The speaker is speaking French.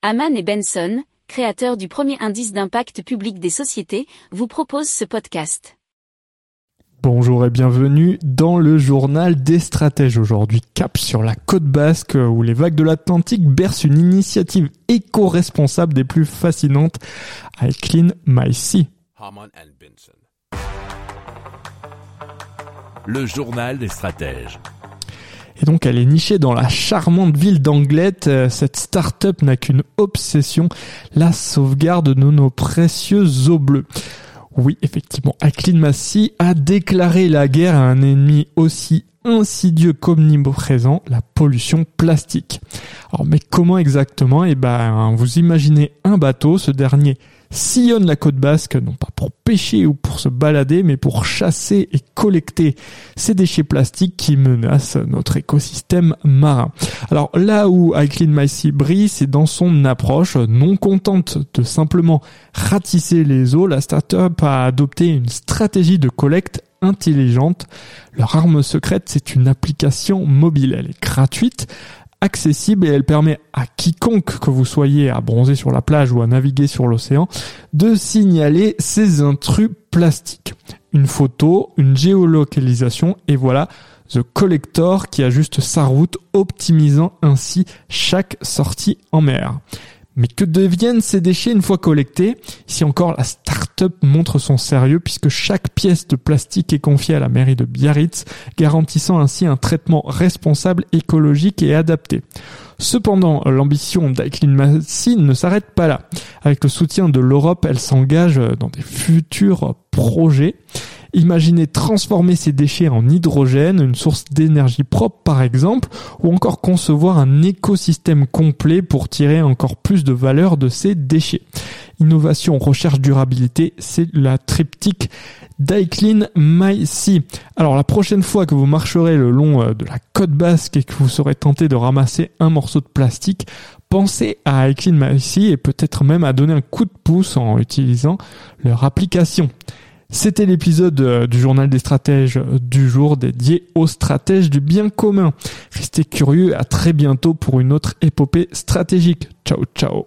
Haman et Benson, créateurs du premier indice d'impact public des sociétés, vous proposent ce podcast. Bonjour et bienvenue dans le journal des stratèges. Aujourd'hui, cap sur la côte basque où les vagues de l'Atlantique bercent une initiative éco-responsable des plus fascinantes I Clean My Sea. Le journal des stratèges. Et donc elle est nichée dans la charmante ville d'Anglette. Euh, Cette start-up n'a qu'une obsession, la sauvegarde de nos précieuses eaux bleues. Oui, effectivement, Acklin Massey a déclaré la guerre à un ennemi aussi insidieux qu'omniprésent, la pollution plastique. Alors, mais comment exactement? Eh ben, vous imaginez un bateau, ce dernier sillonne la côte basque, non pas pour pêcher ou pour se balader, mais pour chasser et collecter ces déchets plastiques qui menacent notre écosystème marin. Alors là où Clean My brille, c'est dans son approche. Non contente de simplement ratisser les eaux, la startup a adopté une stratégie de collecte intelligente. Leur arme secrète, c'est une application mobile. Elle est gratuite accessible et elle permet à quiconque que vous soyez à bronzer sur la plage ou à naviguer sur l'océan de signaler ces intrus plastiques. Une photo, une géolocalisation et voilà The Collector qui ajuste sa route optimisant ainsi chaque sortie en mer. Mais que deviennent ces déchets une fois collectés? Ici encore, la montre son sérieux puisque chaque pièce de plastique est confiée à la mairie de Biarritz, garantissant ainsi un traitement responsable, écologique et adapté. Cependant, l'ambition d'Aiklin Massine ne s'arrête pas là. Avec le soutien de l'Europe, elle s'engage dans des futurs projets. Imaginez transformer ces déchets en hydrogène, une source d'énergie propre par exemple, ou encore concevoir un écosystème complet pour tirer encore plus de valeur de ces déchets. Innovation, recherche, durabilité, c'est la triptyque Daiklin My Sea. Alors la prochaine fois que vous marcherez le long euh, de la côte basque et que vous serez tenté de ramasser un morceau de plastique, pensez à Daiklin My Sea et peut-être même à donner un coup de pouce en utilisant leur application. C'était l'épisode euh, du journal des stratèges du jour dédié aux stratèges du bien commun. Restez curieux, à très bientôt pour une autre épopée stratégique. Ciao ciao